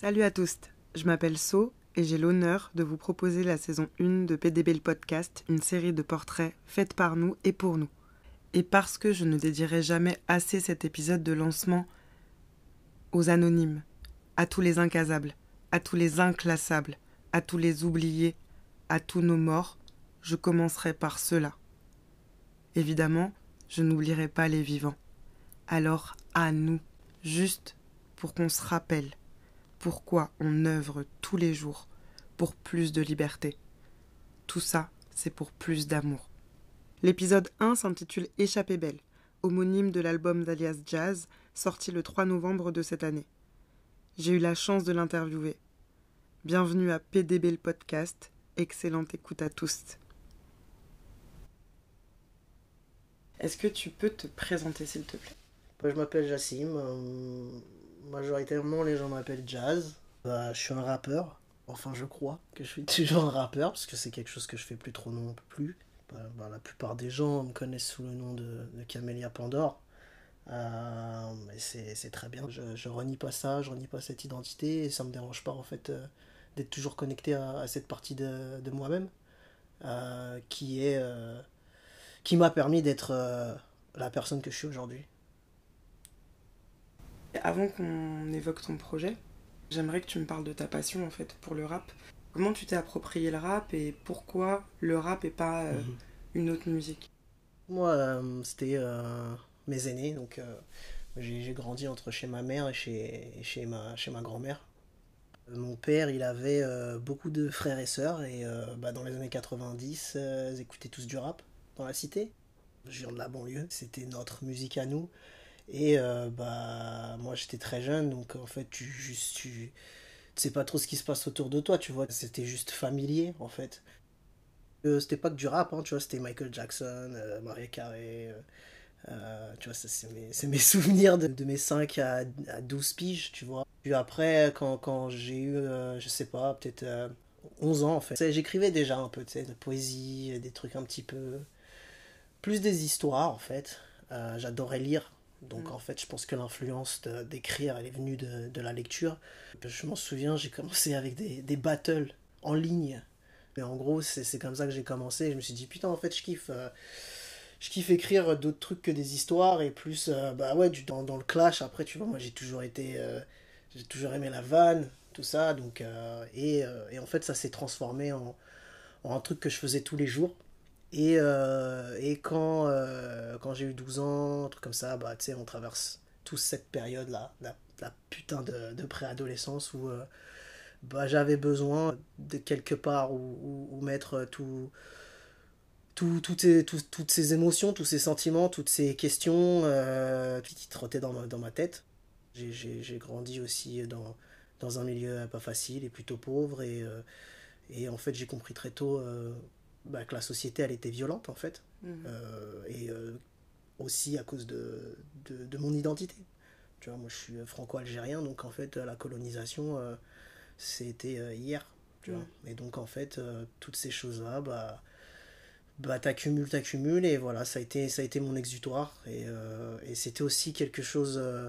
Salut à tous, je m'appelle So et j'ai l'honneur de vous proposer la saison 1 de PDB le podcast, une série de portraits faite par nous et pour nous. Et parce que je ne dédierai jamais assez cet épisode de lancement aux anonymes, à tous les incasables, à tous les inclassables, à tous les oubliés, à tous nos morts, je commencerai par ceux-là. Évidemment, je n'oublierai pas les vivants. Alors à nous, juste pour qu'on se rappelle pourquoi on œuvre tous les jours pour plus de liberté. Tout ça, c'est pour plus d'amour. L'épisode 1 s'intitule Échappée belle, homonyme de l'album d'Alias Jazz, sorti le 3 novembre de cette année. J'ai eu la chance de l'interviewer. Bienvenue à PDB le podcast. Excellente écoute à tous. Est-ce que tu peux te présenter s'il te plaît? Je m'appelle Jassim. Majoritairement, les gens m'appellent Jazz. Bah, je suis un rappeur. Enfin, je crois que je suis toujours un rappeur parce que c'est quelque chose que je fais plus trop non plus. Bah, bah, la plupart des gens me connaissent sous le nom de, Camélia Pandore. Euh, c'est très bien. Je, renie pas ça, je renie pas cette identité et ça me dérange pas en fait euh, d'être toujours connecté à, cette partie de, moi-même euh, qui m'a permis d'être la personne que je suis aujourd'hui. Avant qu'on évoque ton projet, j'aimerais que tu me parles de ta passion en fait pour le rap. Comment tu t'es approprié le rap et pourquoi le rap et pas euh, Mhm. une autre musique? Moi, euh, c'était euh, mes aînés, donc j'ai grandi entre chez ma mère et chez, et chez ma, chez ma grand-mère. Mon père, il avait beaucoup de frères et sœurs, et bah, dans les années 90, euh, ils écoutaient tous du rap dans la cité. Je viens de la banlieue, c'était notre musique à nous. Et euh, bah, moi, j'étais très jeune, donc en fait, tu, juste, tu, sais pas trop ce qui se passe autour de toi, tu vois. C'était juste familier, en fait. Euh, c'était pas que du rap, hein, tu vois, c'était Michael Jackson, euh, Maria Carey. euh, tu vois, c'est mes, mes souvenirs de, de mes 5 à, à 12 piges, tu vois. Puis après, quand, quand j'ai eu, je sais pas, peut-être euh, 11 ans, en fait, j'écrivais déjà un peu, de poésie, des trucs un petit peu. Plus des histoires, en fait. J'adorais lire. Donc, Mm. en fait, je pense que l'influence d'écrire, elle est venue de, de la lecture. Je m'en souviens, j'ai commencé avec des, des battles en ligne. Mais en gros, c'est comme ça que j'ai commencé. Je me suis dit, putain, en fait, je kiffe. euh, je kiffe écrire d'autres trucs que des histoires et plus, euh, bah ouais, du, dans, dans le clash. Après, tu vois, moi, j'ai toujours été. euh, j'ai toujours aimé la vanne, tout ça. Donc, et, et en fait, ça s'est transformé en, en un truc que je faisais tous les jours. Et, euh, et quand, euh, quand j'ai eu 12 ans, un truc comme ça, bah, tu sais, on traverse tous cette période-là, la, putain de, de préadolescence où euh, bah, j'avais besoin de quelque part où, mettre tout, tout- toutes, ces, tout- toutes ces émotions, tous ces sentiments, toutes ces questions qui trottaient dans ma, dans ma tête. J'ai- grandi aussi dans, dans un milieu pas facile et plutôt pauvre et, et en fait j'ai compris très tôt bah, que la société elle était violente en fait Mhm. euh, et euh, aussi à cause de, de, de mon identité. Tu vois, moi je suis franco-algérien, donc en fait la colonisation euh, c'était hier. Tu vois. Et donc en fait toutes ces choses-là, bah, bah t'accumules, t'accumules et voilà, ça a été, ça a été mon exutoire et, euh, et c'était aussi quelque chose euh,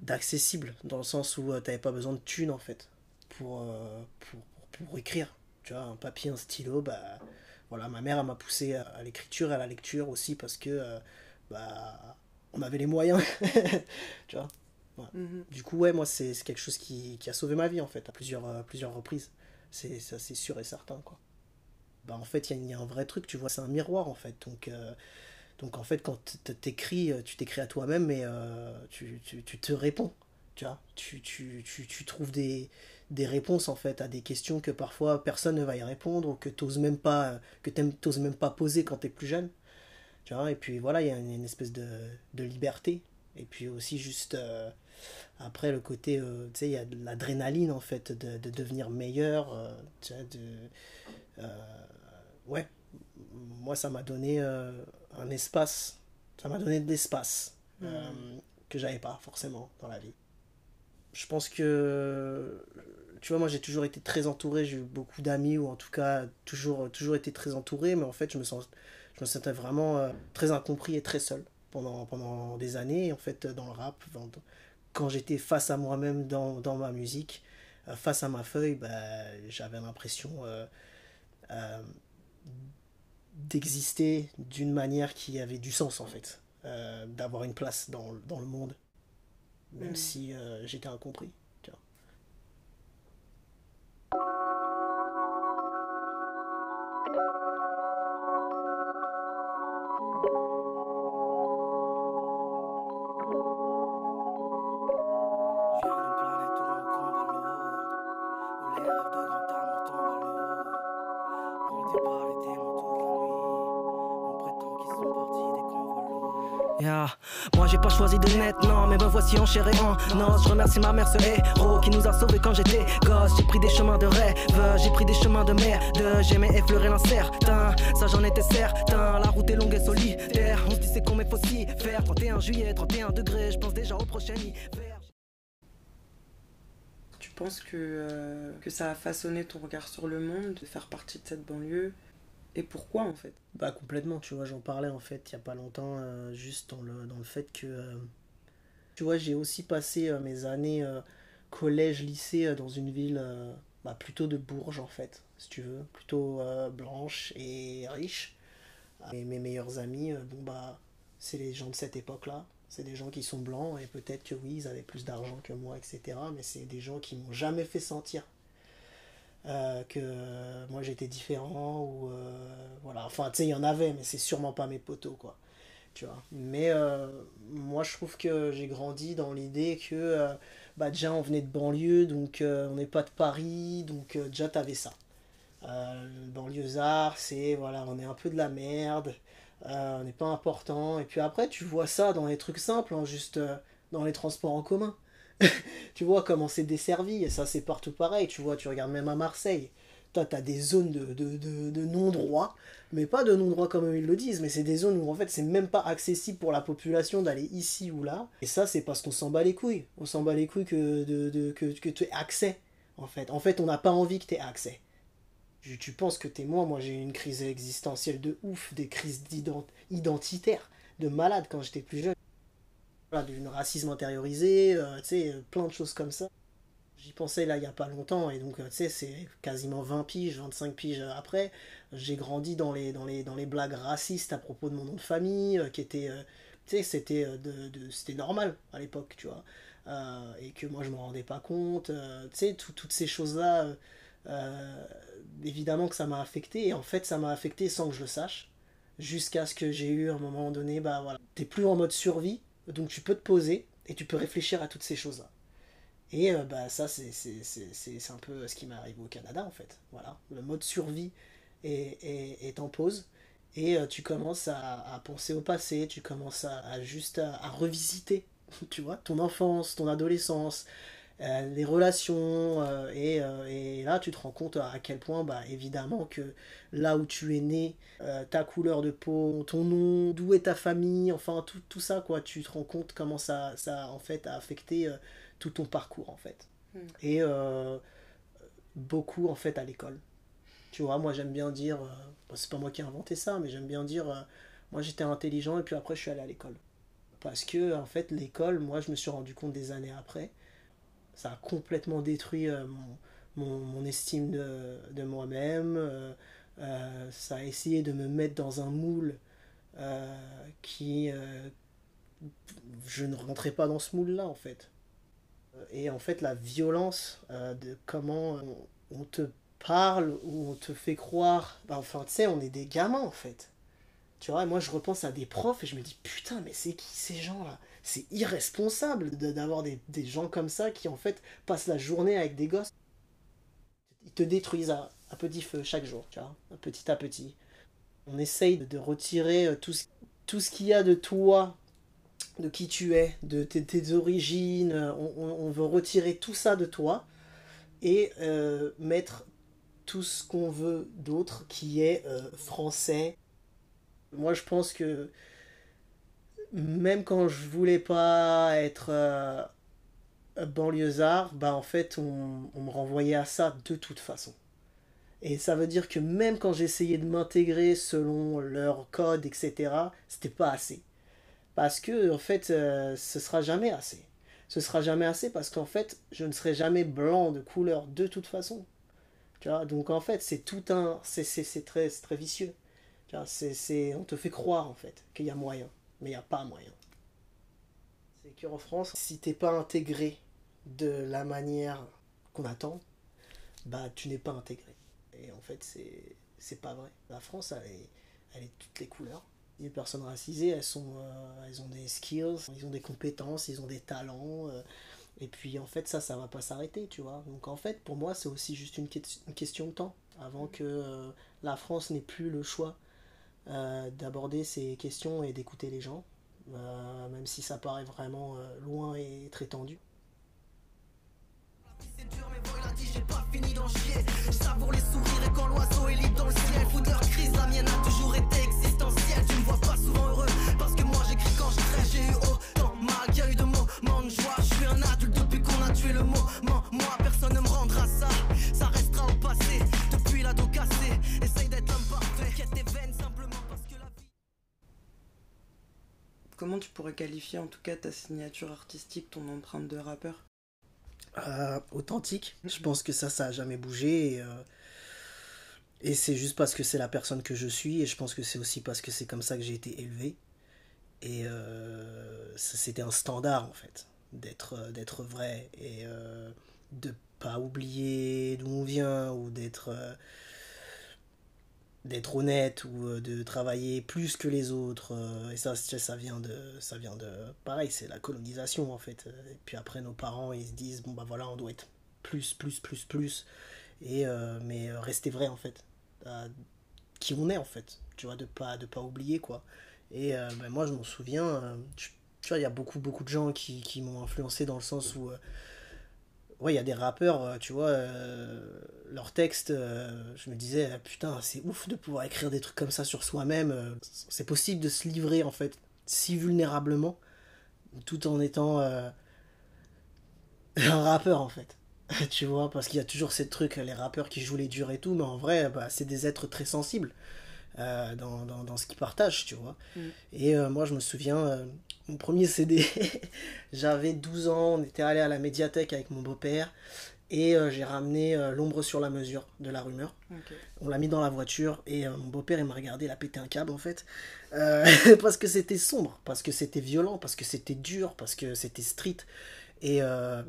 d'accessible dans le sens où euh, t'avais pas besoin de thunes en fait pour, pour, pour, pour écrire. Tu vois, un papier, un stylo, bah voilà, ma mère elle m'a poussé à, l'écriture et à la lecture aussi parce que euh, bah on avait les moyens. tu vois? Mhm. Du coup, ouais, moi c'est c'est quelque chose qui, qui a sauvé ma vie en fait à plusieurs, à plusieurs reprises. C'est ça, c'est sûr et certain quoi. Bah en fait, il y, a- il y a un vrai truc, tu vois, c'est un miroir en fait. Donc, euh, donc en fait, quand t'écris, euh, tu t'écris à toi-même, euh, tu, tu, tu te réponds. Tu vois, tu, tu, tu, tu trouves des, des réponses en fait à des questions que parfois personne ne va y répondre ou que t'oses même pas, euh, que t'oses même pas poser quand t'es plus jeune. Tu vois, et puis voilà, il y a une, une espèce de, de liberté. Et puis aussi juste euh, après le côté, euh, tu sais, il y a de l'adrénaline en fait de, de devenir meilleur. euh, tu vois, de, ouais, moi ça m'a donné un espace, ça m'a donné de l'espace euh, que j'avais pas forcément dans la vie. Je pense que, tu vois, moi j'ai toujours été très entouré, j'ai eu beaucoup d'amis ou en tout cas toujours, toujours été très entouré, mais en fait je me, sentais vraiment euh, très incompris et très seul pendant, des années. En fait, dans le rap, quand j'étais face à moi-même dans, dans, ma musique, euh, face à ma feuille, bah, j'avais l'impression euh, d'exister d'une manière qui avait du sens en fait, d'avoir une place dans, le monde, même mm. si j'étais incompris. Choisi de net, non, mais me voici en chair et en Non, je remercie ma mère, ce héros qui nous a sauvés quand j'étais gosse. J'ai pris des chemins de rêve, j'ai pris des chemins de merde. J'aimais effleurer l'incertain, ça j'en étais certain. La route est longue et solitaire, on se dit c'est qu'on mais faut faire. 31 juillet, 31 degrés, je pense déjà au prochain hiver. Tu penses que, euh, que ça a façonné ton regard sur le monde, de faire partie de cette banlieue? Et pourquoi en fait? Bah complètement, tu vois, j'en parlais en fait il n'y a pas longtemps, euh, juste dans le, dans le fait que, euh, tu vois, j'ai aussi passé euh, mes années collège, lycée dans une ville bah, plutôt de Bourges en fait, si tu veux, plutôt blanche et riche. Et mes meilleurs amis, bon bah, c'est les gens de cette époque-là, c'est des gens qui sont blancs et peut-être que oui, ils avaient plus d'argent que moi, etc. Mais c'est des gens qui m'ont jamais fait sentir euh, que moi j'étais différent ou euh, voilà. Enfin tu sais il y en avait mais c'est sûrement pas mes potos quoi. Tu vois. Mais euh, moi je trouve que j'ai grandi dans l'idée que bah déjà on venait de banlieue donc on n'est pas de Paris donc déjà t'avais ça. Banlieusard c'est voilà on est un peu de la merde on n'est pas important. Et puis après tu vois ça dans les trucs simples hein, juste dans les transports en commun tu vois comment c'est desservi, et ça c'est partout pareil, tu vois, tu regardes même à Marseille, toi t'as des zones de, de, non-droit, mais pas de non-droit comme ils le disent, mais c'est des zones où en fait c'est même pas accessible pour la population d'aller ici ou là, et ça c'est parce qu'on s'en bat les couilles, on s'en bat les couilles que, de, que, que tu aies accès, en fait. En fait on n'a pas envie que tu aies accès. Tu, penses que t'es moi, moi j'ai eu une crise existentielle de ouf, des crises identitaires, de malade quand j'étais plus jeune du racisme intériorisé, euh, sais, plein de choses comme ça. J'y pensais là il n'y a pas longtemps, et donc euh, tu sais, c'est quasiment 20 piges, 25 piges après. J'ai grandi dans les, dans, les, dans les blagues racistes à propos de mon nom de famille, euh, qui était. tu sais, c'était de, normal à l'époque, tu vois. et que moi je m'en rendais pas compte. tu sais, toutes ces choses-là, évidemment que ça m'a affecté, et en fait ça m'a affecté sans que je le sache. Jusqu'à ce que j'ai eu à un moment donné, bah voilà, t'es plus en mode survie, donc tu peux te poser et tu peux réfléchir à toutes ces choses-là. Et euh, bah, ça, c'est un peu ce qui m'est arrivé au Canada, en fait. Voilà, le mode survie est, est, en pause. Et euh, tu commences à, penser au passé, tu commences à, juste à, revisiter, tu vois, ton enfance, ton adolescence, euh, les relations, euh, euh, et, là tu te rends compte à quel point, bah, évidemment, que là où tu es né, ta couleur de peau, ton nom, d'où est ta famille, enfin tout, tout, ça, quoi, tu te rends compte comment ça, ça en fait, a affecté tout ton parcours, en fait. Hmm. Et beaucoup, en fait, à l'école. Tu vois, moi j'aime bien dire, c'est pas moi qui ai inventé ça, mais j'aime bien dire, moi j'étais intelligent et puis après je suis allé à l'école. Parce que, en fait, l'école, moi je me suis rendu compte des années après, ça a complètement détruit euh, mon, estime de, moi-même. Euh, euh, ça a essayé de me mettre dans un moule qui. je ne rentrais pas dans ce moule-là, en fait. Et en fait, la violence de comment on, te parle ou on te fait croire. Bah, enfin, tu sais, on est des gamins, en fait. Tu vois, moi je repense à des profs et je me dis putain, mais c'est qui ces gens-là? C'est irresponsable d'avoir des, gens comme ça qui en fait passent la journée avec des gosses. Ils te détruisent à, petit feu chaque jour, tu vois, petit à petit. On essaye de retirer euh, tout ce, tout ce qu'il y a de toi, de qui tu es, de tes, origines. On, veut retirer tout ça de toi et euh, mettre tout ce qu'on veut d'autre qui est euh, français, moi, je pense que même quand je voulais pas être euh, banlieusard, bah en fait, on, me renvoyait à ça de toute façon. Et ça veut dire que même quand j'essayais de m'intégrer selon leur code, etc., c'était pas assez. Parce que, en fait, euh, ce sera jamais assez. ce sera jamais assez parce qu'en fait, je ne serai jamais blanc de couleur de toute façon. Tu vois, donc en fait, c'est tout un. C'est très, très vicieux. Tu vois, c'est on te fait croire en fait qu'il y a moyen, mais il n'y a pas moyen. C'est qu'en France, si t'es pas intégré de la manière qu'on attend, bah tu n'es pas intégré. Et en fait, c'est pas vrai. La France, elle est, elle est toutes les couleurs. Les personnes racisées, elles, sont, euh, elles ont des skills, ils ont des compétences, ils ont des talents. Euh, et puis en fait, ça, ça va pas s'arrêter, tu vois. Donc en fait, pour moi, c'est aussi juste une, question de temps avant que euh, la France n'ait plus le choix d'aborder ces questions et d'écouter les gens, même si ça paraît vraiment loin et très tendu. Qualifier en tout cas ta signature artistique, ton empreinte de rappeur euh, authentique. Je pense que ça, ça a jamais bougé. Et, euh, et c'est juste parce que c'est la personne que je suis. Et je pense que c'est aussi parce que c'est comme ça que j'ai été élevé. Et euh, c'était un standard, en fait, d'être, d'être vrai. Et de pas oublier d'où on vient ou d'être d'être honnête ou euh, de travailler plus que les autres euh, et ça ça vient de ça vient de pareil c'est la colonisation en fait. Et puis après nos parents ils se disent bon bah voilà on doit être plus plus plus plus. Et euh, mais rester vrai en fait qui on est en fait. Tu vois de pas de pas oublier quoi. Et ben, moi je m'en souviens tu vois il y a beaucoup beaucoup de gens qui, qui m'ont influencé dans le sens où ouais, il y a des rappeurs, euh, tu vois, euh, leurs textes, euh, je me disais, ah, putain, c'est ouf de pouvoir écrire des trucs comme ça sur soi-même. c'est possible de se livrer, en fait, si vulnérablement, tout en étant un rappeur, en fait. tu vois, parce qu'il y a toujours ces trucs, les rappeurs qui jouent les durs et tout, mais en vrai, bah, c'est des êtres très sensibles. dans, dans, dans, ce qu'ils partagent, tu vois. Mm. Et moi, je me souviens, mon premier CD. J'avais 12 ans, on était allé à la médiathèque avec mon beau-père et euh, j'ai ramené euh, L'ombre sur la mesure de la rumeur. On l'a mis dans la voiture et euh, mon beau-père il m'a regardé, il a pété un câble en fait. parce que c'était sombre, parce que c'était violent, parce que c'était dur, parce que c'était street. Et,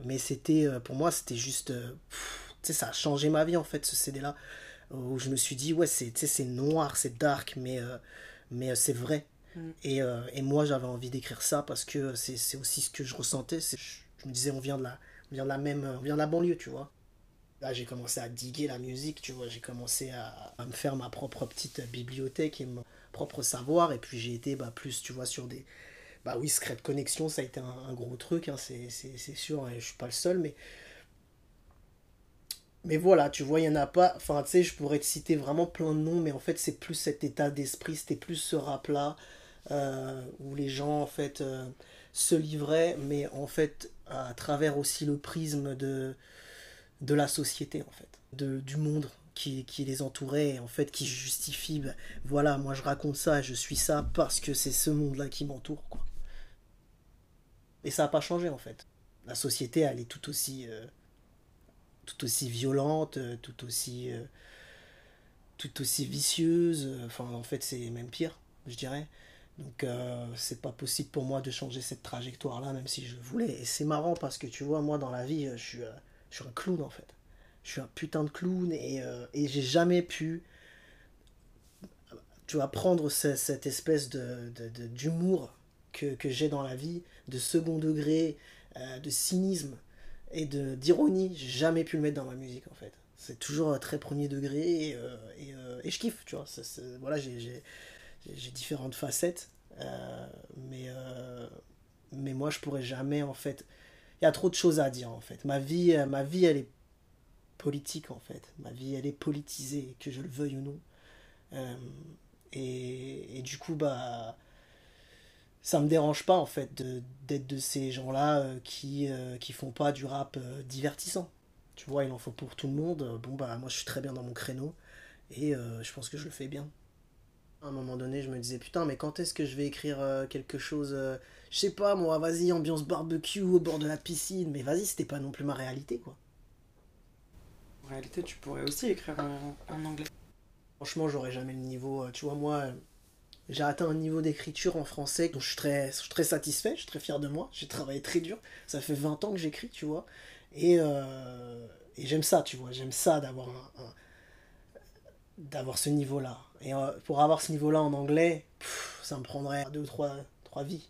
mais c'était, pour moi, c'était juste. tu sais, ça a changé ma vie en fait ce CD là. Où je me suis dit, ouais, c'est noir, c'est dark, mais, mais c'est vrai. Et, euh, et, moi, j'avais envie d'écrire ça parce que c'est aussi ce que je ressentais. Je me disais, on vient de la, on vient de la même, on vient de la banlieue, tu vois. Là, j'ai commencé à diguer la musique, tu vois. J'ai commencé à, me faire ma propre petite bibliothèque et mon propre savoir. Et puis, j'ai été bah, plus, tu vois, sur des. Bah oui, Secret Connexion, ça a été un, gros truc, hein, c'est sûr, et je suis pas le seul, mais. Mais voilà, tu vois, il y en a pas. Enfin, tu sais, je pourrais te citer vraiment plein de noms, mais en fait, c'est plus cet état d'esprit, c'était plus ce rap-là. Euh, où les gens en fait euh, se livraient, mais en fait à travers aussi le prisme de, de la société en fait, de, du monde qui, qui, les entourait, en fait qui justifie, ben, voilà, moi je raconte ça, je suis ça parce que c'est ce monde-là qui m'entoure quoi. Et ça n'a pas changé en fait. La société elle est tout aussi euh, tout aussi violente, tout aussi tout aussi vicieuse, enfin en fait c'est même pire, je dirais. Donc euh, c'est pas possible pour moi de changer cette trajectoire là même si je voulais. Et c'est marrant parce que tu vois moi dans la vie je suis, euh, je suis un clown en fait. Je suis un putain de clown et, euh, et j'ai jamais pu tu vois prendre cette espèce de, d'humour que, que j'ai dans la vie, de second degré, de cynisme et de d'ironie. J'ai jamais pu le mettre dans ma musique en fait. C'est toujours très premier degré et, et, et je kiffe, tu vois. voilà, j'ai j'ai différentes facettes, euh, mais, euh, mais moi je pourrais jamais en fait. Il y a trop de choses à dire en fait. Ma vie, euh, ma vie elle est politique en fait. Ma vie elle est politisée, que je le veuille ou non. et, et, du coup, bah ça me dérange pas en fait d'être de, ces gens-là qui, qui font pas du rap divertissant. Tu vois, il en faut pour tout le monde. Bon, bah moi je suis très bien dans mon créneau et je pense que je le fais bien. À un moment donné, je me disais, putain, mais quand est-ce que je vais écrire euh, quelque chose, euh, je sais pas moi, vas-y, ambiance barbecue au bord de la piscine, mais vas-y, c'était pas non plus ma réalité, quoi. En réalité, tu pourrais aussi écrire en, anglais. Franchement, j'aurais jamais le niveau, euh, tu vois, moi, j'ai atteint un niveau d'écriture en français dont je suis, très, je suis très satisfait, je suis très fier de moi, j'ai travaillé très dur, ça fait 20 ans que j'écris, tu vois, et, et j'aime ça, tu vois, j'aime ça d'avoir un d'avoir ce niveau-là. Et euh, pour avoir ce niveau-là en anglais, ça me prendrait deux ou trois, trois vies.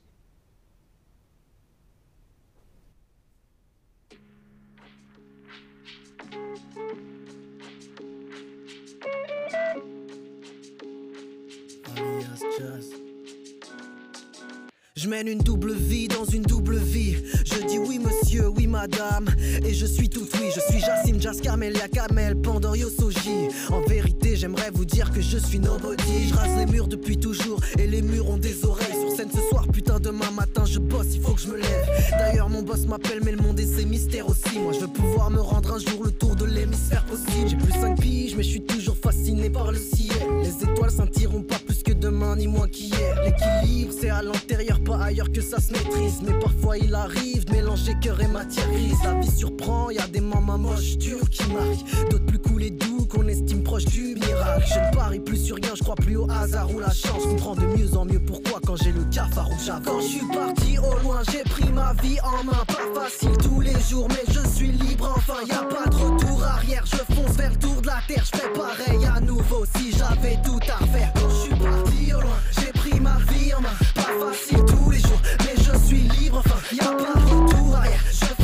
Mène une double vie dans une double vie. Je dis oui monsieur, oui madame. Et je suis tout oui, je suis Jacine, Jas, Camélia, Kamel, Pandorio, Soji. En vérité, j'aimerais vous dire que je suis nobody. Je rase les murs depuis toujours et les murs ont des oreilles. Sur scène ce soir, putain, demain matin je bosse, il faut que je me lève. D'ailleurs, mon boss m'appelle, mais le monde et ses mystères aussi. Moi, je veux pouvoir me rendre un jour le tour de l'hémisphère possible. J'ai plus 5 piges, mais je suis toujours fasciné par le ciel. Les étoiles scintilleront pas demain ni moins qu'hier. L'équilibre, c'est à l'intérieur, pas ailleurs que ça se maîtrise. Mais parfois il arrive de mélanger cœur et matière grise. La vie surprend, y a des mamans moches, durs qui marquent. D'autres plus cool et doux qu'on estime proches du miracle. Je ne parie plus sur rien, je crois plus au hasard ou la chance. Comprends de mieux en mieux pourquoi quand j'ai le cafard ou Quand je suis parti au loin, j'ai pris ma vie en main. Pas facile tous les jours, mais je suis libre enfin. Y a pas de retour arrière, je fonce vers le tour de la terre. Je fais pareil à nouveau si j'avais tout à refaire. Quand je suis parti au loin, j'ai pris ma vie en main. Pas facile tous les jours, mais je suis libre enfin. Y a pas de retour arrière, je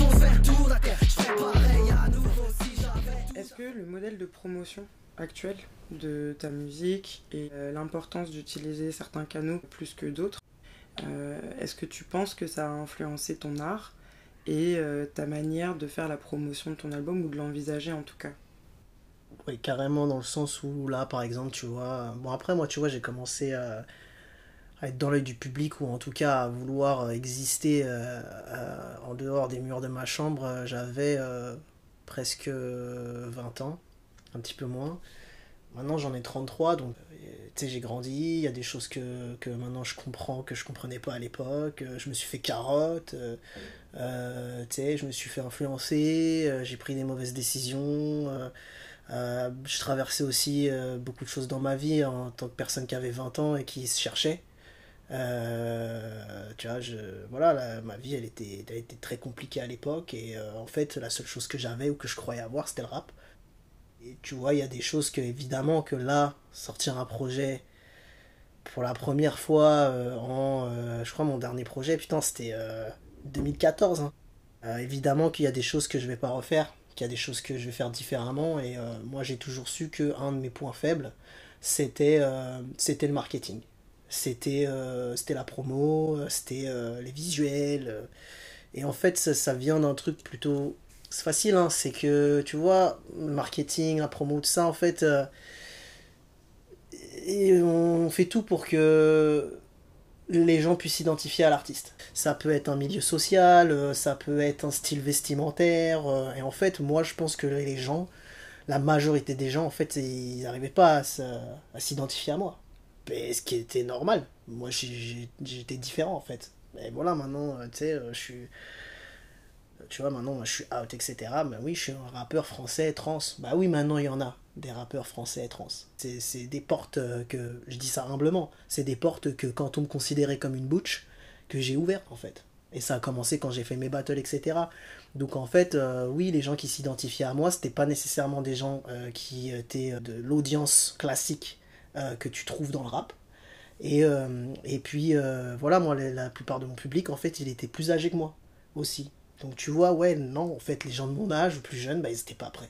que le modèle de promotion actuel de ta musique et euh, l'importance d'utiliser certains canaux plus que d'autres, euh, est-ce que tu penses que ça a influencé ton art et euh, ta manière de faire la promotion de ton album ou de l'envisager en tout cas? Oui, carrément dans le sens où là, par exemple, tu vois, bon après moi, tu vois, j'ai commencé à, être dans l'œil du public ou en tout cas à vouloir exister en dehors des murs de ma chambre. J'avais presque 20 ans, un petit peu moins. Maintenant j'en ai 33, donc tu sais, j'ai grandi, il y a des choses que, que, maintenant je comprends que je comprenais pas à l'époque. Euh, je me suis fait carotte, euh, euh, tu sais, je me suis fait influencer, j'ai pris des mauvaises décisions. je traversais aussi beaucoup de choses dans ma vie en tant que personne qui avait 20 ans et qui se cherchait. Tu vois, je, voilà, ma vie elle était, elle était très compliquée à l'époque et en fait la seule chose que j'avais ou que je croyais avoir c'était le rap. Et tu vois, il y a des choses que, évidemment, que là, sortir un projet pour la première fois euh, en. Euh, je crois mon dernier projet, putain, c'était 2014. Euh, hein. évidemment qu'il y a des choses que je vais pas refaire, qu'il y a des choses que je vais faire différemment. Et moi, j'ai toujours su que un de mes points faibles, c'était c'était le marketing. C'était c'était la promo, c'était les visuels. et en fait, ça, vient d'un truc plutôt facile, hein, c'est que tu vois, le marketing, la promo, tout ça, en fait, euh, et on fait tout pour que les gens puissent s'identifier à l'artiste. Ça peut être un milieu social, euh, ça peut être un style vestimentaire, euh, et en fait, moi je pense que les gens, la majorité des gens, en fait, ils n'arrivaient pas à s'identifier à moi. Ce qui était normal. Moi j'étais différent en fait. Et voilà, maintenant, tu sais, je suis tu vois, maintenant, je suis out, etc. Bah oui, je suis un rappeur français trans. Bah oui, maintenant, il y en a des rappeurs français trans. C'est des portes euh, que, je dis ça humblement, c'est des portes que quand on me considérait comme une butch, que j'ai ouvert en fait. Et ça a commencé quand j'ai fait mes battles, etc. Donc en fait, euh, oui, les gens qui s'identifiaient à moi, c'était pas nécessairement des gens euh, qui étaient de l'audience classique que tu trouves dans le rap. Et, et puis voilà, moi, la, plupart de mon public, en fait, il était plus âgé que moi aussi. Donc tu vois, ouais, non, en fait, les gens de mon âge ou plus jeunes, bah, ils n'étaient pas prêts.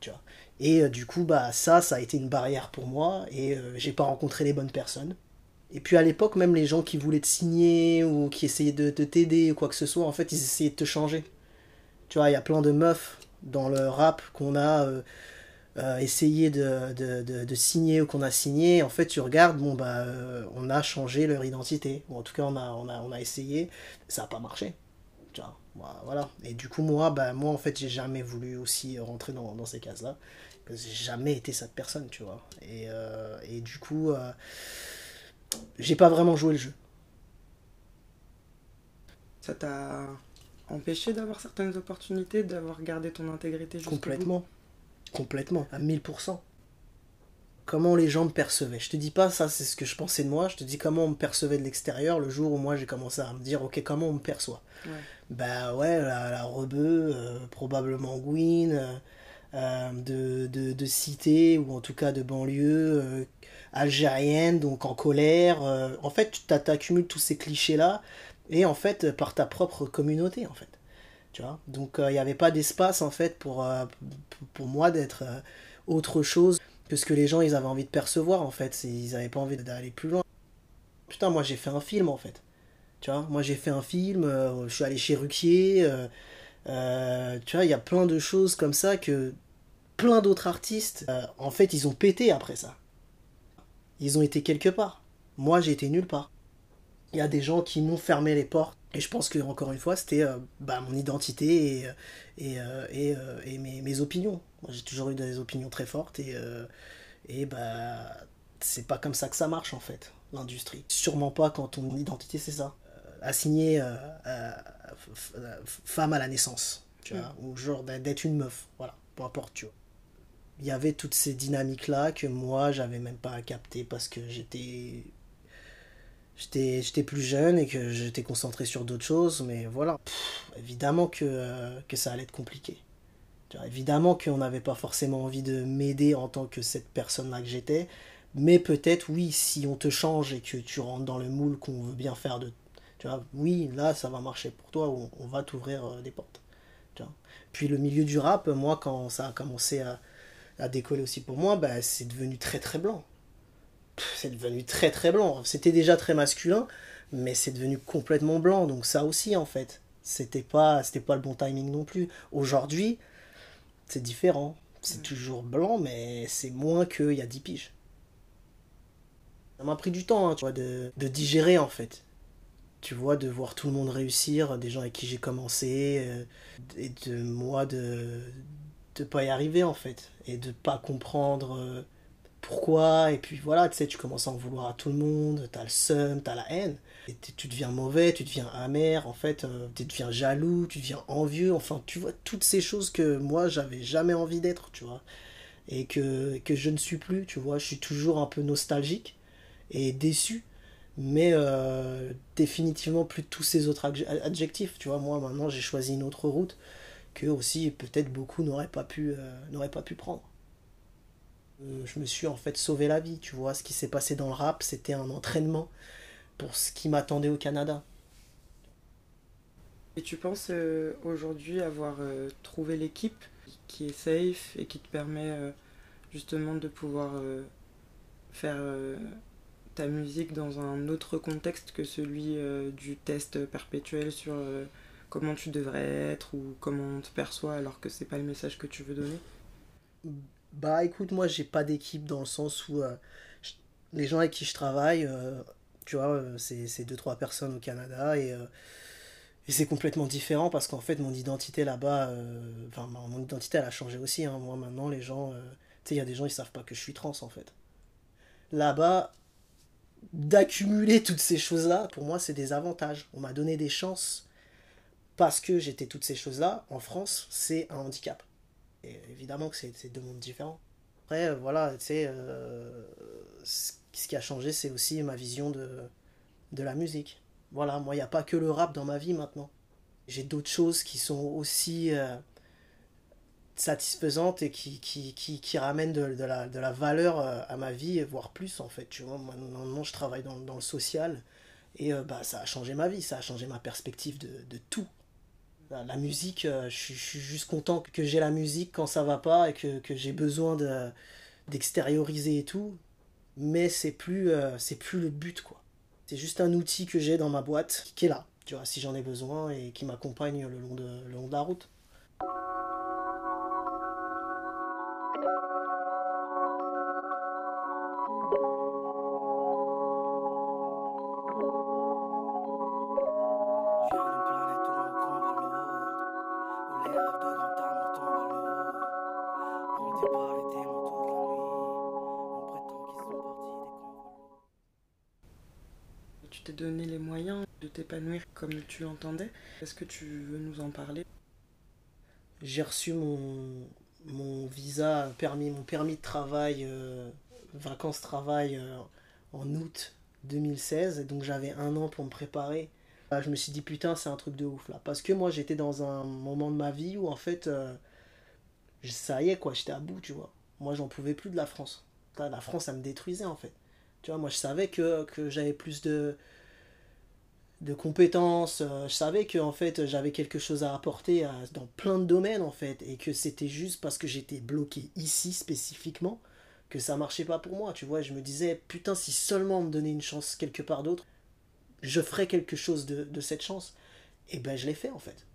Tu vois. Et euh, du coup, bah, ça, ça a été une barrière pour moi et euh, j'ai pas rencontré les bonnes personnes. Et puis à l'époque, même les gens qui voulaient te signer ou qui essayaient de, t'aider ou quoi que ce soit, en fait, ils essayaient de te changer. Tu vois, il y a plein de meufs dans le rap qu'on a euh, essayé de, de, signer ou qu'on a signé. En fait, tu regardes, bon, bah, on a changé leur identité. Ou en tout cas, on a, on a, on a essayé. Ça n'a pas marché. Tu vois. Voilà. Et du coup, moi, bah, moi en fait, j'ai jamais voulu aussi rentrer dans, ces cases-là. J'ai jamais été cette personne, tu vois. Et, euh, et du coup, euh, j'ai pas vraiment joué le jeu. Ça t'a empêché d'avoir certaines opportunités, d'avoir gardé ton intégrité jusqu'au bout? Complètement. À 1000%. Comment les gens me percevaient. Je te dis pas ça, c'est ce que je pensais de moi, je te dis comment on me percevait de l'extérieur le jour où moi j'ai commencé à me dire, ok, comment on me perçoit. Ouais. Bah ouais, la, la rebeu, euh, probablement Gwyn, euh, euh, de, de, de cité, ou en tout cas de banlieue, euh, algérienne, donc en colère. en fait, tu t'accumules tous ces clichés-là, et en fait, par ta propre communauté, en fait. Tu vois Donc, il n'y avait pas d'espace, en fait, pour, euh, pour- moi d'être euh, autre chose que ce que les gens, ils avaient envie de percevoir, en fait. Ils n'avaient pas envie d'aller plus loin. Putain, moi, j'ai fait un film, en fait. Tu vois, moi j'ai fait un film, euh, je suis allé chez Ruquier, euh, euh, tu vois, il y a plein de choses comme ça que plein d'autres artistes, euh, en fait, ils ont pété après ça. Ils ont été quelque part. Moi, j'ai été nulle part. Il y a des gens qui m'ont fermé les portes. Et je pense que, encore une fois, c'était euh, bah, mon identité et, et, euh, et, euh, et mes, mes opinions. Moi, j'ai toujours eu des opinions très fortes et, et bah, c'est pas comme ça que ça marche, en fait, l'industrie. Sûrement pas quand ton identité, c'est ça f- femme à la naissance, tu vois, ou genre d'être une meuf, voilà, peu importe, tu vois. Il y avait toutes ces dynamiques-là que moi, j'avais même pas capté parce que j'étais. J'étais, plus jeune et que j'étais concentré sur d'autres choses, mais voilà. Évidemment que, euh, que ça allait être compliqué. Vois, évidemment qu'on n'avait pas forcément envie de m'aider en tant que cette personne-là que j'étais, mais peut-être, oui, si on te change et que tu rentres dans le moule qu'on veut bien faire de tu vois, oui, là, ça va marcher pour toi, on, on va t'ouvrir euh, des portes. Puis le milieu du rap, moi, quand ça a commencé à, à décoller aussi pour moi, bah, c'est devenu très très blanc. C'est devenu très très blanc. C'était déjà très masculin, mais c'est devenu complètement blanc. Donc ça aussi, en fait, c'était pas, c'était pas le bon timing non plus. Aujourd'hui, c'est différent. C'est toujours blanc, mais c'est moins qu'il y a 10 piges. Ça m'a pris du temps, hein, tu vois, de, de digérer, en fait tu vois, de voir tout le monde réussir, des gens avec qui j'ai commencé, euh, et de moi de de pas y arriver en fait, et de pas comprendre euh, pourquoi, et puis voilà, tu sais, tu commences à en vouloir à tout le monde, t'as le seum, t'as la haine, et tu deviens mauvais, tu deviens amer, en fait, euh, tu deviens jaloux, tu deviens envieux, enfin, tu vois, toutes ces choses que moi, j'avais jamais envie d'être, tu vois, et que, que je ne suis plus, tu vois, je suis toujours un peu nostalgique et déçu, mais euh, définitivement plus de tous ces autres adj- adjectifs. Tu vois, moi maintenant j'ai choisi une autre route que aussi peut-être beaucoup n'auraient pas pu euh, n'auraient pas pu prendre. Euh, je me suis en fait sauvé la vie. Tu vois, ce qui s'est passé dans le rap, c'était un entraînement pour ce qui m'attendait au Canada. Et tu penses euh, aujourd'hui avoir euh, trouvé l'équipe qui est safe et qui te permet justement de pouvoir faire ta musique dans un autre contexte que celui du test perpétuel sur comment tu devrais être ou comment on te perçoit alors que c'est pas le message que tu veux donner? Bah écoute, moi j'ai pas d'équipe dans le sens où euh, les gens avec qui je travaille, euh, tu vois, euh, c'est c'est deux trois personnes au Canada et, c'est complètement différent parce qu'en fait mon identité là-bas, enfin mon identité elle a changé aussi. hein. Moi maintenant les gens, tu sais, il y a des gens ils savent pas que je suis trans en fait. Là-bas, d'accumuler toutes ces choses-là, pour moi c'est des avantages. On m'a donné des chances parce que j'étais toutes ces choses-là. En France, c'est un handicap. Évidemment que c'est deux mondes différents. Après, euh, voilà, tu sais, euh, ce qui a changé, c'est aussi ma vision de, de la musique. Voilà, moi, il n'y a pas que le rap dans ma vie maintenant. J'ai d'autres choses qui sont aussi euh, satisfaisantes et qui, qui, qui, ramènent de, la, de la valeur à ma vie, voire plus, en fait. Tu vois, moi, maintenant, je travaille dans, le social et bah, ça a changé ma vie, ça a changé ma perspective de tout. La, la musique, euh, je, suis- juste content que j'ai la musique quand ça va pas et que, que j'ai besoin de d'extérioriser et tout. Mais c'est plus, euh, c'est plus le but, quoi. C'est juste un outil que j'ai dans ma boîte qui est là, tu vois, si j'en ai besoin et qui m'accompagne le le long de la route. Comme tu l'entendais. Est-ce que tu veux nous en parler? J'ai reçu mon, visa, permis, mon permis de travail, euh, vacances-travail euh, en août 2016. Et donc j'avais un an pour me préparer. je me suis dit putain c'est un truc de ouf là. Parce que moi j'étais dans un moment de ma vie où en fait euh, ça y est quoi, j'étais à bout tu vois. Moi j'en pouvais plus de la France. La France ça me détruisait en fait. Tu vois, moi je savais que, que j'avais plus de, de compétences, euh, je savais que en fait j'avais quelque chose à apporter dans plein de domaines en fait, et que c'était juste parce que j'étais bloqué ici spécifiquement que ça marchait pas pour moi, tu vois, je me disais putain si seulement on me donnait une chance quelque part d'autre, je ferais quelque chose de, cette chance, et ben je l'ai fait en fait.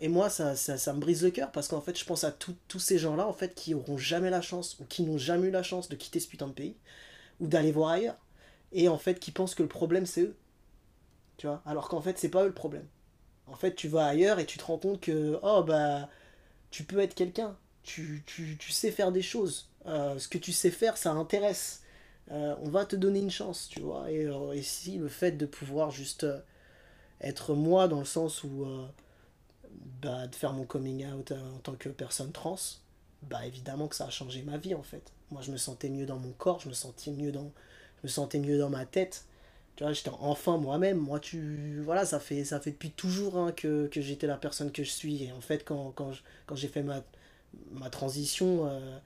Et moi ça, ça, me brise le cœur parce qu'en fait je pense à tous ces gens là en fait qui auront jamais la chance ou qui n'ont jamais eu la chance de quitter ce putain de pays ou d'aller voir ailleurs. Et en fait, qui pensent que le problème, c'est eux. Alors qu'en fait, c'est pas eux le problème. En fait, tu vas ailleurs et tu te rends compte que, oh, bah, tu peux être quelqu'un. Tu, tu, sais faire des choses. Euh, ce que tu sais faire, ça intéresse. Euh, on va te donner une chance, tu vois. Et euh, ici, le fait de pouvoir juste être moi, dans le sens où, bah, de faire mon coming out en tant que personne trans, bah, évidemment que ça a changé ma vie, en fait. Moi, je me sentais mieux dans mon corps, je me sentais mieux dans, je me sentais mieux dans ma tête. Tu vois, j'étais enfin moi-même. Moi, tu, voilà, ça fait, ça fait depuis toujours hein, que, que j'étais la personne que je suis. Et en fait, quand, quand, quand j'ai fait ma, ma transition euh,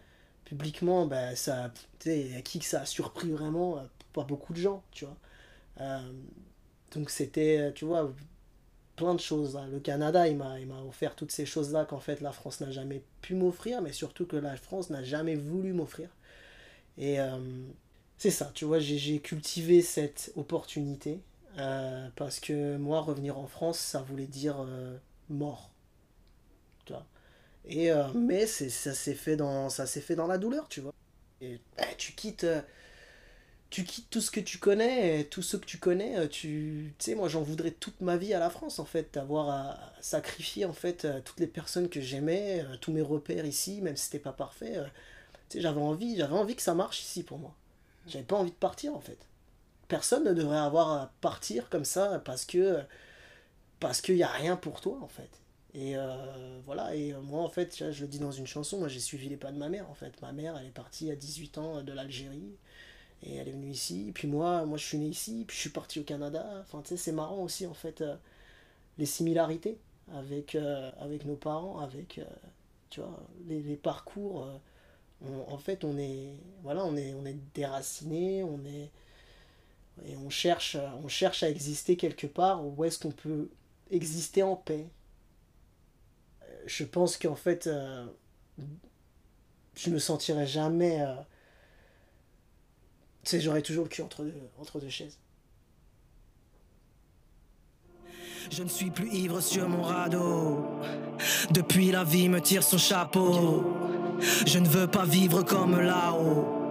publiquement, bah, ça, tu sais, qui que ça a surpris vraiment euh, Pas beaucoup de gens, tu vois. Euh, donc c'était, tu vois, plein de choses. Le Canada, il m'a, il m'a offert toutes ces choses-là qu'en fait la France n'a jamais pu m'offrir, mais surtout que la France n'a jamais voulu m'offrir. Et c'est ça, tu vois, j'ai, cultivé cette opportunité euh, parce que moi, revenir en France, ça voulait dire euh, mort. Tu. Et, mais c'est, ça, s'est fait dans, ça fait dans la douleur, tu vois. Et bah, tu quittes tu quittes tout ce que tu connais, tout ce que tu connais, euh, tu, sais, moi j'en voudrais toute ma vie à la France en fait, d'avoir à sacrifier en fait euh, toutes les personnes que j'aimais, euh, tous mes repères ici, même si c'était pas parfait. Tu sais, j'avais envie, j'avais envie que ça marche ici pour moi. J'avais pas envie de partir en fait. Personne ne devrait avoir à partir comme ça parce que parce qu'il y a rien pour toi en fait. Et voilà, et moi en fait, je le dis dans une chanson, moi j'ai suivi les pas de ma mère en fait. Ma mère, elle est partie à 18 ans de l'Algérie. Et elle est venue ici, puis moi, moi je suis né ici, puis je suis parti au Canada. Enfin, tu sais, c'est marrant aussi, en fait, euh, les similarités avec, euh, avec nos parents, avec, euh, tu vois, les parcours. En fait, on est, voilà, on est, déraciné, on est, et on cherche, on cherche à exister quelque part où est-ce qu'on peut exister en paix. Je pense qu'en fait, je me sentirai jamais tu sais, j'aurais toujours le cul entre deux chaises. Je ne suis plus ivre sur mon radeau. Depuis la vie me tire son chapeau. Je ne veux pas vivre comme là-haut.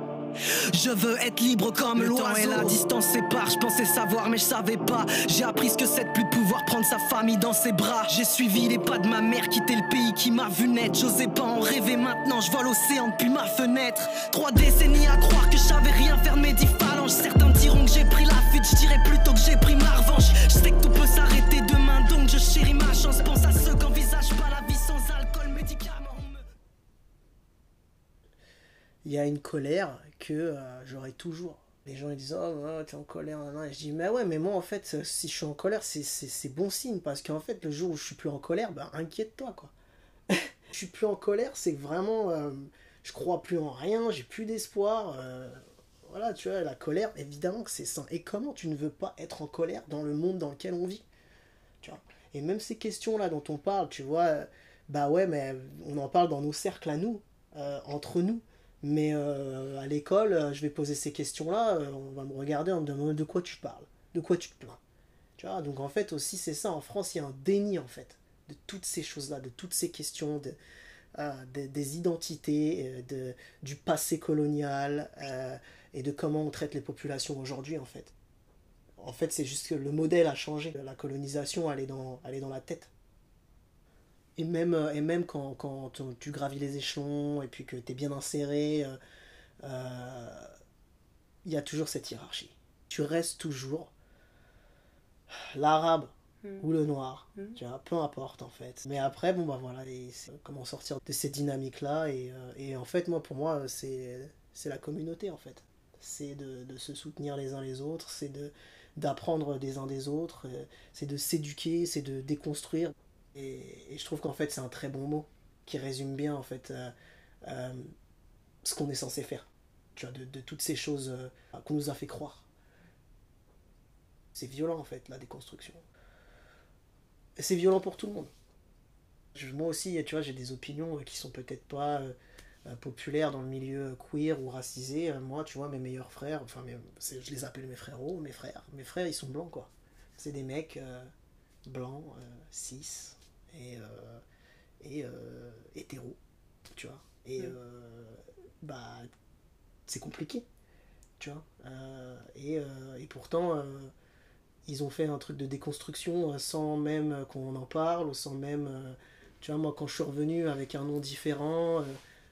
Je veux être libre comme le temps et la distance sépare. Je pensais savoir, mais je savais pas. J'ai appris ce que c'est de plus pouvoir prendre sa famille dans ses bras. J'ai suivi les pas de ma mère, quitté le pays qui m'a vu naître. J'osais pas en rêver maintenant, je vois l'océan depuis ma fenêtre. Trois décennies à croire que je savais rien faire de mes dix phalanges. Certains diront que j'ai pris la fuite, je dirais Il y a une colère que euh, j'aurai toujours. Les gens ils disent Oh, t'es en colère. Et je dis Mais ouais, mais moi en fait, si je suis en colère, c'est bon signe. Parce qu'en fait, le jour où je suis plus en colère, ben inquiète-toi quoi. je suis plus en colère, c'est vraiment. Euh, je crois plus en rien, j'ai plus d'espoir. Euh, voilà, tu vois, la colère, évidemment que c'est sain. Et comment tu ne veux pas être en colère dans le monde dans lequel on vit tu vois? Et même ces questions-là dont on parle, tu vois, bah ouais, mais on en parle dans nos cercles à nous, entre nous. Mais euh, à l'école, euh, je vais poser ces questions-là, euh, on va me regarder en me demandant de quoi tu parles, de quoi tu te plains. Tu vois, donc en fait aussi c'est ça, en France il y a un déni en fait de toutes ces choses-là, de toutes ces questions de, des identités, de, du passé colonial et de comment on traite les populations aujourd'hui en fait. En fait c'est juste que le modèle a changé, la colonisation elle est dans, elle est dans la tête. Et même, euh, et même quand, quand tu gravis les échelons et puis que tu es bien inséré, il euh, euh, y a toujours cette hiérarchie. Tu restes toujours l'arabe Mm. ou le noir, Mm. tu vois, peu importe en fait. Mais après, bon bah voilà, c'est comment sortir de ces dynamiques-là, et, et en fait, moi, pour moi, c'est la communauté en fait. C'est de, de se soutenir les uns les autres, c'est de d'apprendre des uns des autres, c'est de s'éduquer, c'est de déconstruire. Et, je trouve qu'en fait, c'est un très bon mot qui résume bien en fait euh, euh, ce qu'on est censé faire. Tu vois, de, toutes ces choses euh, qu'on nous a fait croire. C'est violent en fait, la déconstruction. C'est violent pour tout le monde. Moi aussi, tu vois, j'ai des opinions qui sont peut-être pas populaires dans le milieu queer ou racisé. Moi, tu vois, mes meilleurs frères, enfin, je les appelle mes frérots, mes frères. Mes frères, ils sont blancs, quoi. C'est des mecs blancs, cis et, euh, et euh, hétéros, tu vois. Et Mm. euh, bah, c'est compliqué, tu vois. Euh, et, euh, et pourtant, euh, ils ont fait un truc de déconstruction euh, sans même euh, qu'on en parle, ou sans même. euh, tu vois, moi, quand je suis revenu avec un nom différent, euh,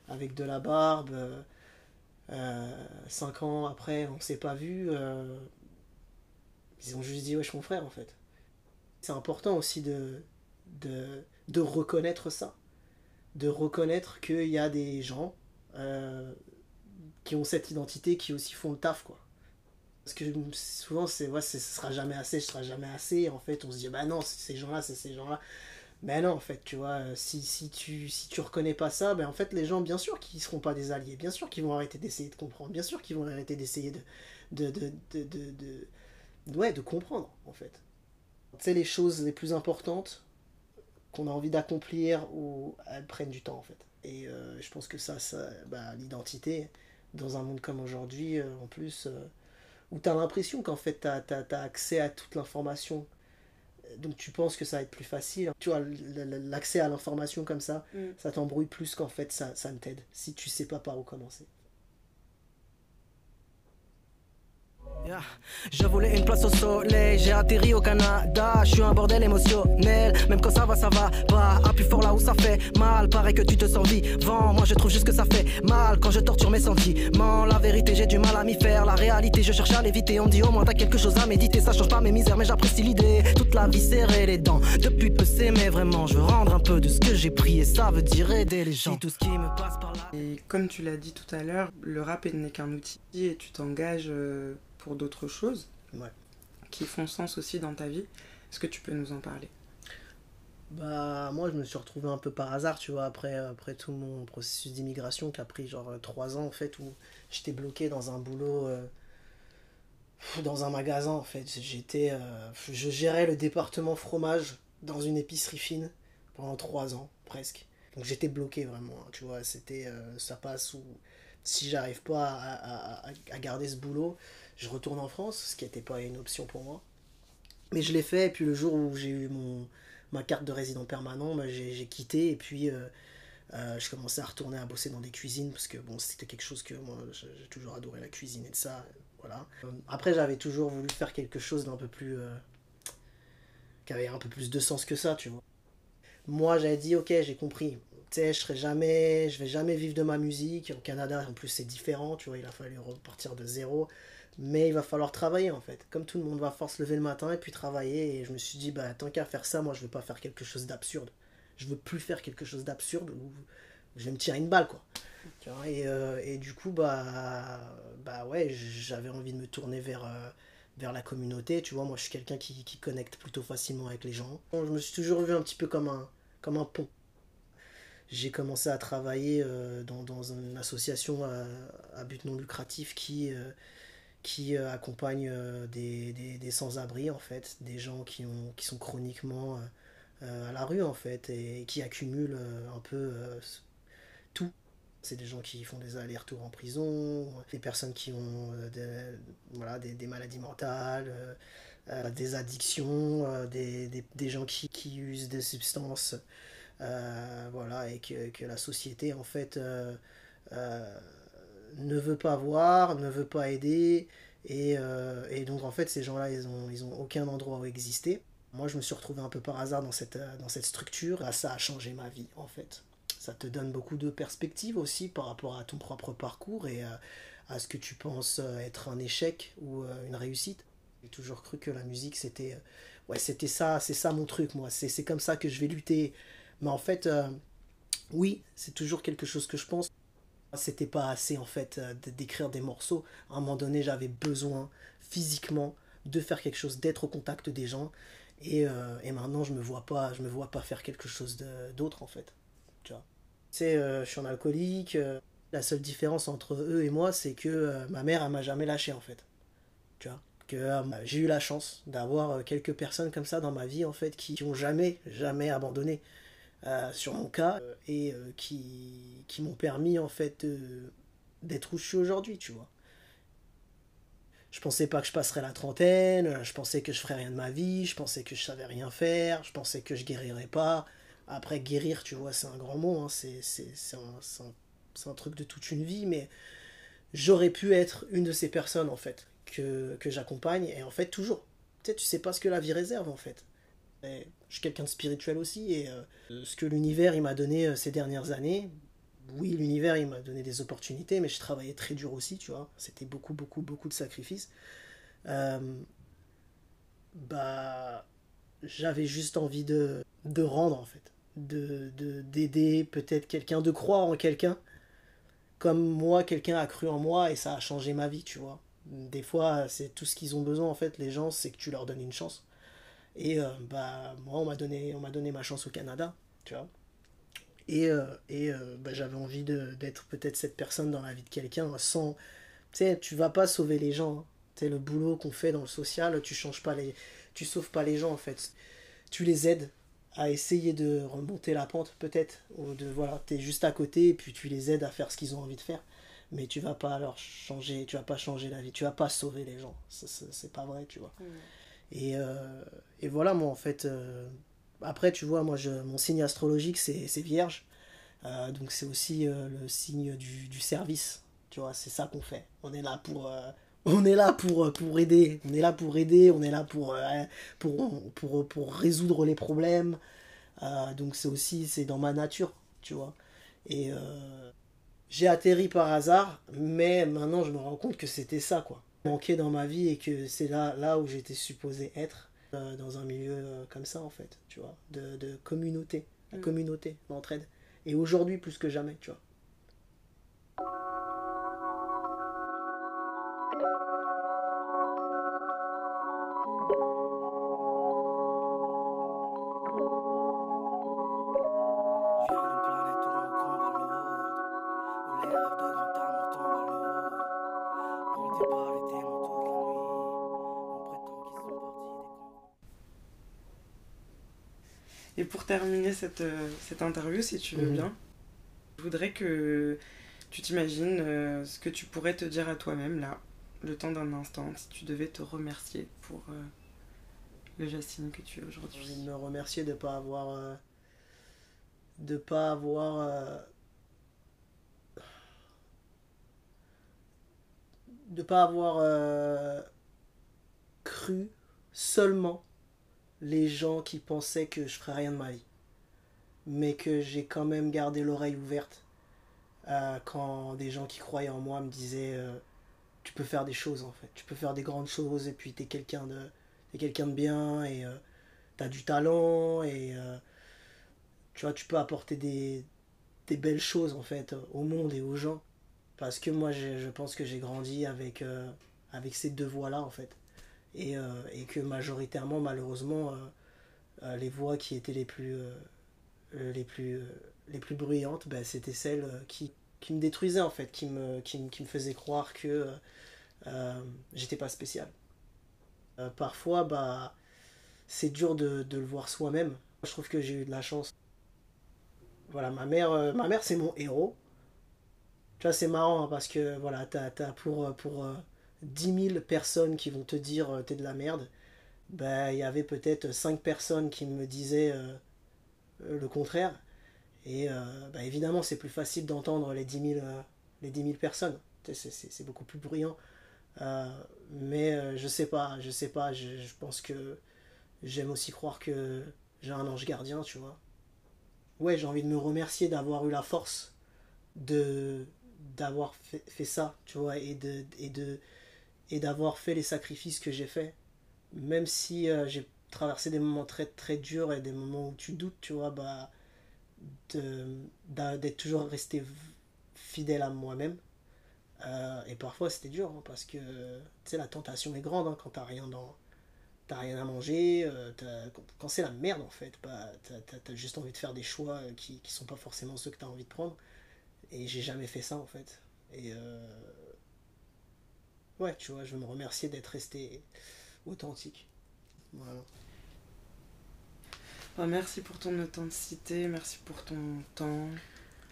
avec de la barbe, euh, euh, cinq ans après, on s'est pas vu, euh, ils ont juste dit, wesh, mon frère, en fait. C'est important aussi de, de, reconnaître ça. De reconnaître qu'il y a des gens euh, qui ont cette identité qui aussi font le taf, quoi. Parce que souvent, c'est, ouais, ce sera jamais assez, ce sera jamais assez. En fait, on se dit, bah non, c'est ces gens-là, c'est ces gens-là. Mais non, en fait, tu vois, euh, si, si, tu, si tu reconnais pas ça, ben en fait, les gens, bien sûr qu'ils seront pas des alliés, bien sûr qu'ils vont arrêter d'essayer de comprendre, bien sûr qu'ils vont arrêter d'essayer de de, de, de, de, de- ouais, de comprendre, en fait. Tu sais, les choses les plus importantes qu'on a envie d'accomplir, ou elles prennent du temps, en fait. Et euh, je pense que ça, ça bah, l'identité, dans un monde comme aujourd'hui, euh, en plus, euh, où tu as l'impression qu'en fait, tu as, accès à toute l'information. Donc tu penses que ça va être plus facile. Tu vois, l'accès à l'information comme ça, Mm. ça t'embrouille plus qu'en fait ça, ça ne t'aide. Si tu sais pas par où commencer. Yeah. Je voulais une place au soleil, j'ai atterri au Canada, je suis un bordel émotionnel, même quand ça va, ça va pas, appuie fort là où ça fait mal, paraît que tu te sens vivant, moi je trouve juste que ça fait mal quand je torture mes sentiments, la vérité j'ai du mal à m'y faire, la réalité je cherche à l'éviter, on dit au moins t'as quelque chose à méditer, ça change pas mes misères mais j'apprécie l'idée, toute la vie serrée les dents, depuis peu s'aimer. Vraiment, je veux rendre un peu de ce que j'ai pris. Et ça veut dire aider les gens, tout ce qui me passe par là. Et comme tu l'as dit tout à l'heure, le rap n'est qu'un outil. Et tu t'engages euh, pour d'autres choses Ouais. qui font sens aussi dans ta vie. Est-ce que tu peux nous en parler? Bah moi je me suis retrouvé un peu par hasard, tu vois, après, après tout mon processus d'immigration qui a pris genre euh, trois ans en fait, où j'étais bloqué dans un boulot, euh, dans un magasin en fait. J'étais, euh, je gérais le département fromage dans une épicerie fine pendant trois ans presque. Donc j'étais bloqué vraiment, hein, tu vois, c'était, euh, ça passe ou si j'arrive pas à- à- à garder ce boulot, je retourne en France, ce qui n'était pas une option pour moi. Mais je l'ai fait, et puis le jour où j'ai eu mon, ma carte de résident permanent, bah, j'ai quitté, et puis euh, euh, je commençais à retourner à bosser dans des cuisines, parce que bon, c'était quelque chose que moi, j'ai toujours adoré la cuisine et de ça, voilà. Euh, Après, j'avais toujours voulu faire quelque chose d'un peu plus... qui avait un peu plus de sens que ça, tu vois. Moi, j'avais dit, ok, j'ai compris. Tu sais, je serai jamais, je vais jamais vivre de ma musique. Au Canada, en plus, c'est différent, tu vois, il a fallu repartir de zéro. Mais il va falloir travailler, en fait. Comme tout le monde va se lever le matin et puis travailler. Et je me suis dit, bah, tant qu'à faire ça, moi, je veux pas faire quelque chose d'absurde. Je veux plus faire quelque chose d'absurde où je vais me tirer une balle, quoi. Et, euh, et du coup, bah, bah ouais, j'avais envie de me tourner vers, euh, vers la communauté. Tu vois, moi, je suis quelqu'un qui, qui connecte plutôt facilement avec les gens. Je me suis toujours vu un petit peu comme un, comme un pont. J'ai commencé à travailler euh, dans, une association à, but non lucratif qui, qui euh, accompagne euh, des, des, sans-abri, en fait, des gens qui, ont, qui sont chroniquement euh, à la rue, en fait, et qui accumulent un peu tout. C'est des gens qui font des allers-retours en prison, des personnes qui ont des, voilà, des, maladies mentales, des addictions, des, des, gens qui, qui usent des substances, voilà, et que, que la société, en fait, ne veut pas voir, ne veut pas aider, et, euh, et donc, en fait, ces gens-là, ils ont, ils ont aucun endroit où exister. Moi, je me suis retrouvé un peu par hasard dans cette, euh, dans cette structure, ça a changé ma vie, en fait. Ça te donne beaucoup de perspectives aussi par rapport à ton propre parcours et euh, à ce que tu penses être un échec ou une réussite. J'ai toujours cru que la musique, c'était ouais, c'était ça, c'est ça mon truc, moi. C'est comme ça que je vais lutter. Mais en fait, oui, c'est toujours quelque chose que je pense. C'était pas assez, en fait, euh, d'écrire des morceaux. À un moment donné, j'avais besoin, physiquement, de faire quelque chose, d'être au contact des gens. Et, euh, et, maintenant, je me vois pas, je me vois pas faire quelque chose d'autre, en fait. Tu vois. Tu sais, je suis un alcoolique. la seule différence entre eux et moi, c'est que ma mère, elle m'a jamais lâché, en fait. Tu vois que euh, j'ai eu la chance d'avoir euh, quelques personnes comme ça dans ma vie en fait qui n'ont jamais jamais abandonné euh, sur mon cas et qui, qui m'ont permis en fait d'être où je suis aujourd'hui tu vois je pensais pas que je passerais la trentaine je pensais que je ferais rien de ma vie je pensais que je savais rien faire je pensais que je guérirais pas après guérir tu vois c'est un grand mot hein. c'est un, un, un truc de toute une vie mais j'aurais pu être une de ces personnes en fait que, que j'accompagne. Et en fait, toujours. Tu sais, tu sais pas ce que la vie réserve, en fait. Je suis quelqu'un de spirituel aussi, et euh, ce que l'univers il m'a donné euh, ces dernières années, oui, l'univers il m'a donné des opportunités, mais je travaillais très dur aussi, tu vois. C'était beaucoup, beaucoup, beaucoup de sacrifices. Euh, bah, j'avais juste envie de, de rendre, en fait. De, d'aider peut-être quelqu'un, de croire en quelqu'un. Comme moi, quelqu'un a cru en moi et ça a changé ma vie, tu vois des fois, c'est tout ce qu'ils ont besoin, en fait, les gens, c'est que tu leur donnes une chance. Et euh, bah, moi, on m'a donné, on donné ma chance au Canada, tu vois. Et, euh, et euh, bah, j'avais envie d'être peut-être cette personne dans la vie de quelqu'un sans. Tu sais, tu vas pas sauver les gens. Hein. Tu sais, le boulot qu'on fait dans le social, tu changes pas les. Tu sauves pas les gens, en fait. Tu les aides à essayer de remonter la pente, peut-être. Ou de, voilà, tu es juste à côté et puis tu les aides à faire ce qu'ils ont envie de faire mais tu vas pas alors changer, tu vas pas changer la vie, tu vas pas sauver les gens. C'est pas vrai, tu vois. Mm. Et, euh, et, voilà, moi en fait, euh, après, tu vois, moi mon signe astrologique c'est vierge. Euh, donc c'est aussi le signe du, service, tu vois, c'est ça qu'on fait. On est là pour. on est là pour, pour aider, on est là pour aider, on est là pour, pour, pour, pour résoudre les problèmes. donc c'est aussi, c'est dans ma nature, tu vois. Et, j'ai atterri par hasard, mais maintenant je me rends compte que c'était ça, quoi. Manqué dans ma vie et que c'est là, là où j'étais supposé être, euh, dans un milieu euh, comme ça, en fait, tu vois, de, de communauté, la mm. communauté, l'entraide. Et aujourd'hui, plus que jamais, tu vois. Terminer cette, euh, cette interview, si tu veux mhm. bien, je voudrais que tu t'imagines euh, ce que tu pourrais te dire à toi-même là, le temps d'un instant, si tu devais te remercier pour euh, le Jacine que tu es aujourd'hui. J'ai envie de me remercier de ne pas avoir. de pas avoir. de pas avoir cru seulement les gens qui pensaient que je ferais rien de ma vie. Mais que j'ai quand même gardé l'oreille ouverte euh, quand des gens qui croyaient en moi me disaient euh, tu peux faire des choses en fait, tu peux faire des grandes choses et puis t'es quelqu'un de es quelqu'un de bien et euh, t'as du talent et tu vois tu peux apporter des, des belles choses en fait au monde et aux gens parce que moi je pense que j'ai grandi avec avec ces deux voix là en fait et, euh, et que majoritairement, malheureusement, euh, euh, les voix qui étaient les plus, les plus, les plus bruyantes, ben, c'était celles qui, qui me détruisaient en fait, qui me, qui, qui me faisaient croire que j'étais pas spécial. parfois, bah, c'est dur de, de, le voir soi-même. Je trouve que j'ai eu de la chance. Voilà, ma mère, ma mère c'est mon héros. Tu vois, c'est marrant hein, parce que voilà, t'as, as pour, pour 10 000 personnes qui vont te dire euh, t'es de la merde, bah, il y avait peut-être 5 personnes qui me disaient euh, euh, le contraire. Et bah, évidemment, c'est plus facile d'entendre les 10 000, les 10 personnes. C'est beaucoup plus bruyant. mais je sais pas, je sais pas. Je, je pense que j'aime aussi croire que j'ai un ange gardien, tu vois. Ouais, j'ai envie de me remercier d'avoir eu la force de d'avoir fait, fait, ça, tu vois, et de, et de, et d'avoir fait les sacrifices que j'ai fait même si euh, j'ai traversé des moments très très durs et des moments où tu doutes, tu vois, bah, d'être toujours resté fidèle à moi-même. Euh, et parfois c'était dur hein, parce que la tentation est grande hein, quand t'as rien dans t'as rien à manger, euh, quand c'est la merde en fait, bah, t'as as, juste envie de faire des choix qui, qui sont pas forcément ceux que t'as envie de prendre. Et j'ai jamais fait ça en fait. Et ouais, tu vois, je veux me remercier d'être resté authentique. Voilà. Bah, merci pour ton authenticité, merci pour ton temps.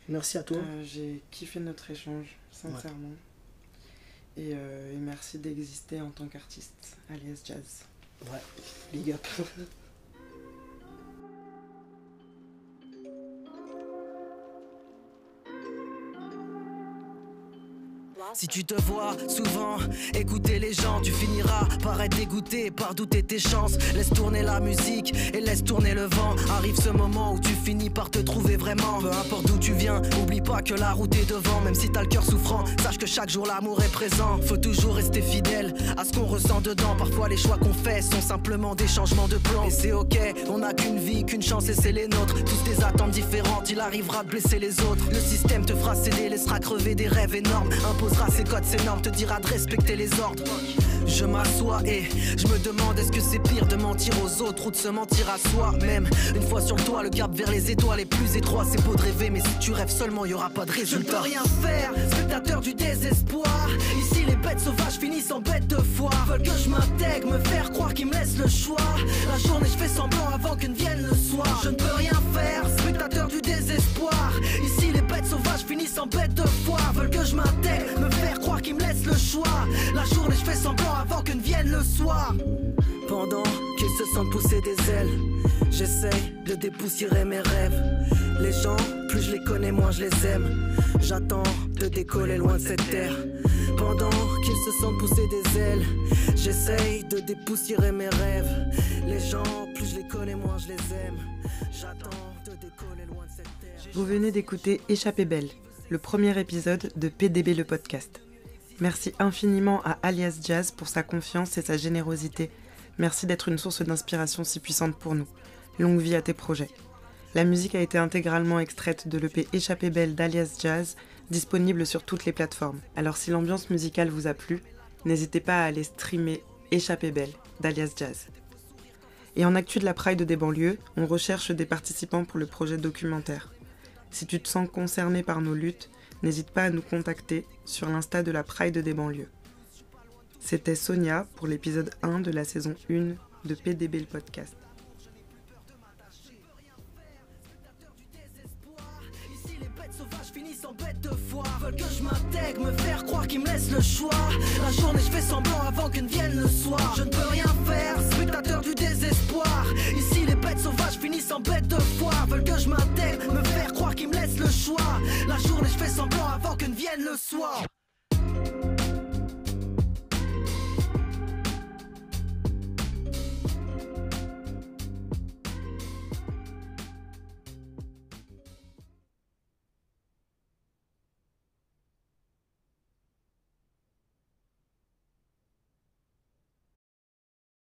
Merci à toi. Euh, j'ai kiffé notre échange, sincèrement. Et, euh, et, merci d'exister en tant qu'artiste, alias jazz. Ouais, big up. Si tu te vois souvent écouter les gens, tu finiras par être dégoûté, par douter tes chances. Laisse tourner la musique et laisse tourner le vent. Arrive ce moment où tu finis par te trouver vraiment. Peu importe d'où tu viens, oublie pas que la route est devant. Même si t'as le cœur souffrant, sache que chaque jour l'amour est présent. Faut toujours rester fidèle à ce qu'on ressent dedans. Parfois les choix qu'on fait sont simplement des changements de plan. Et c'est ok, on n'a qu'une vie, qu'une chance et c'est les nôtres. Tous des attentes différentes, il arrivera de blesser les autres. Le système te fera céder, laissera crever des rêves énormes. Imposera ses codes, ses normes, te dira de respecter les ordres. Je m'assois et je me demande est-ce que c'est pire de mentir aux autres ou de se mentir à soi-même? Une fois sur le toit, le cap vers les étoiles est plus étroit. C'est beau de rêver, mais si tu rêves seulement, y aura pas de résultat. Je ne peux rien faire, spectateur du désespoir. Ici, les bêtes sauvages finissent en bêtes de foire. Veulent que je m'intègre, me faire croire qu'ils me laissent le choix. La journée, je fais semblant avant que ne vienne le soir. Je ne peux rien faire, spectateur du désespoir. Ici, les bêtes sauvages finissent en bêtes de foire. Veulent que je m'intègre, me croire qu'ils me laissent le choix. La journée, je fais semblant avant que ne vienne le soir. Pendant qu'ils se sentent pousser des ailes, j'essaye de dépoussiérer mes rêves. Les gens, plus je les connais, moins je les aime. J'attends de décoller loin de cette terre. Pendant qu'ils se sentent pousser des ailes, j'essaye de dépoussiérer mes rêves. Les gens, plus je les connais, moins je les aime. J'attends de décoller loin de cette terre. Vous venez d'écouter Échappée belle, le premier épisode de PDB le podcast. Merci infiniment à Alias Jazz pour sa confiance et sa générosité. Merci d'être une source d'inspiration si puissante pour nous. Longue vie à tes projets. La musique a été intégralement extraite de l'EP Échappée belle d'Alias Jazz, disponible sur toutes les plateformes. Alors si l'ambiance musicale vous a plu, n'hésitez pas à aller streamer Échappée belle d'Alias Jazz. Et en actu de la Pride des banlieues, on recherche des participants pour le projet documentaire. Si tu te sens concerné par nos luttes, n'hésite pas à nous contacter sur l'insta de la Pride des banlieues. C'était Sonia pour l'épisode 1 de la saison 1 de PDB le podcast. Veulent que je m'intègre, me faire croire qu'ils me laissent le choix. La journée, je fais semblant avant que ne vienne le soir. Je ne peux rien faire, spectateur du désespoir. Ici, les bêtes sauvages finissent en bêtes de foire. Veulent que je m'intègre, me faire croire qu'ils me laissent le choix. La journée, je fais semblant avant que ne vienne le soir.